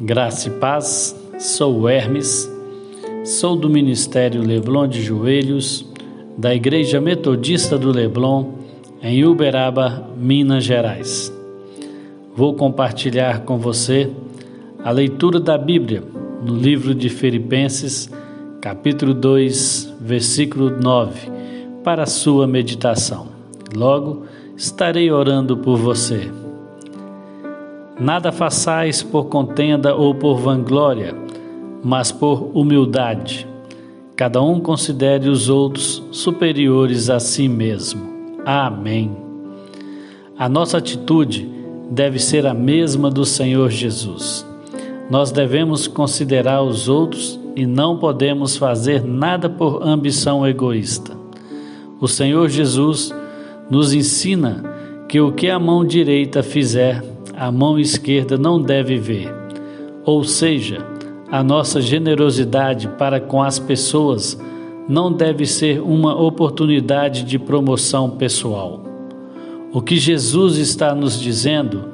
Graça e paz, sou Hermes, sou do Ministério Leblon de Joelhos, da Igreja Metodista do Leblon, em Uberaba, Minas Gerais. Vou compartilhar com você a leitura da Bíblia no livro de Filipenses, capítulo 2, versículo 9, para a sua meditação. Logo, estarei orando por você. Nada façais por contenda ou por vanglória, mas por humildade. Cada um considere os outros superiores a si mesmo. Amém. A nossa atitude deve ser a mesma do Senhor Jesus. Nós devemos considerar os outros e não podemos fazer nada por ambição egoísta. O Senhor Jesus nos ensina que o que a mão direita fizer, a mão esquerda não deve ver. Ou seja, a nossa generosidade para com as pessoas não deve ser uma oportunidade de promoção pessoal. O que Jesus está nos dizendo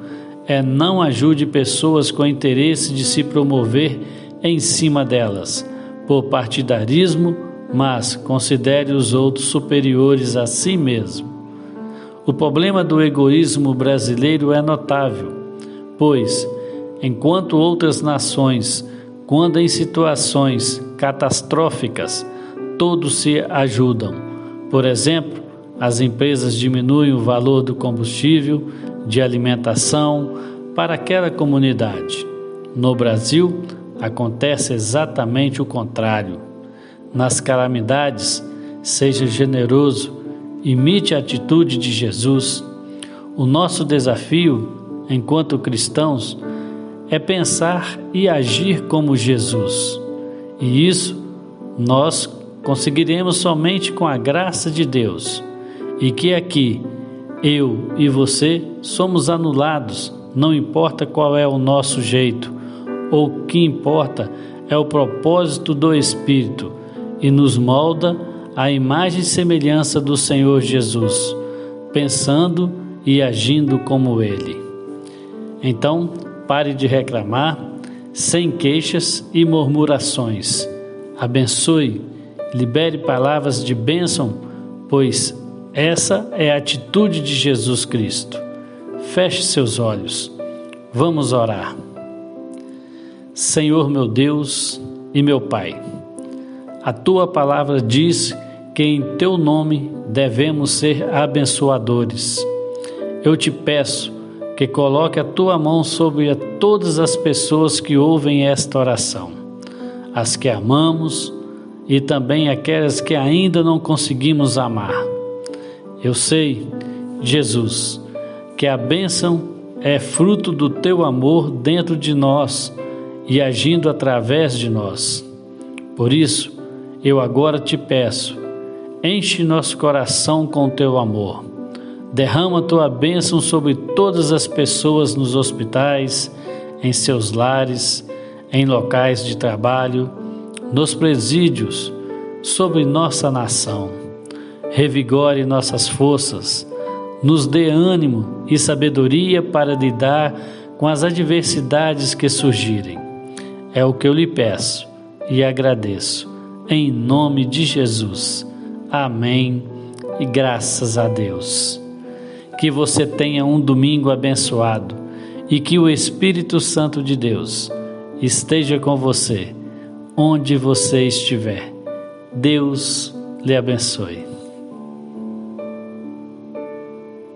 é não ajude pessoas com interesse de se promover em cima delas, por partidarismo, mas considere os outros superiores a si mesmo. O problema do egoísmo brasileiro é notável, pois, enquanto outras nações, quando em situações catastróficas, todos se ajudam. Por exemplo, as empresas diminuem o valor do combustível, de alimentação para aquela comunidade. No Brasil, acontece exatamente o contrário. Nas calamidades, seja generoso imite a atitude de Jesus. O nosso desafio, enquanto cristãos, é pensar e agir como Jesus. E isso nós conseguiremos somente com a graça de Deus. E que aqui, eu e você somos anulados, não importa qual é o nosso jeito, ou o que importa é o propósito do Espírito e nos molda a imagem e semelhança do Senhor Jesus, pensando e agindo como Ele. Então, pare de reclamar, sem queixas e murmurações. Abençoe, libere palavras de bênção, pois essa é a atitude de Jesus Cristo. Feche seus olhos. Vamos orar. Senhor meu Deus e meu Pai, a tua palavra diz que em teu nome devemos ser abençoadores. Eu te peço que coloque a tua mão sobre todas as pessoas que ouvem esta oração, as que amamos e também aquelas que ainda não conseguimos amar. Eu sei, Jesus, que a bênção é fruto do teu amor dentro de nós e agindo através de nós. Por isso, eu agora te peço Enche nosso coração com teu amor. Derrama tua bênção sobre todas as pessoas nos hospitais, em seus lares, em locais de trabalho, nos presídios, sobre nossa nação. Revigore nossas forças, nos dê ânimo e sabedoria para lidar com as adversidades que surgirem. É o que eu lhe peço e agradeço. Em nome de Jesus. Amém e graças a Deus. Que você tenha um domingo abençoado e que o Espírito Santo de Deus esteja com você, onde você estiver. Deus lhe abençoe.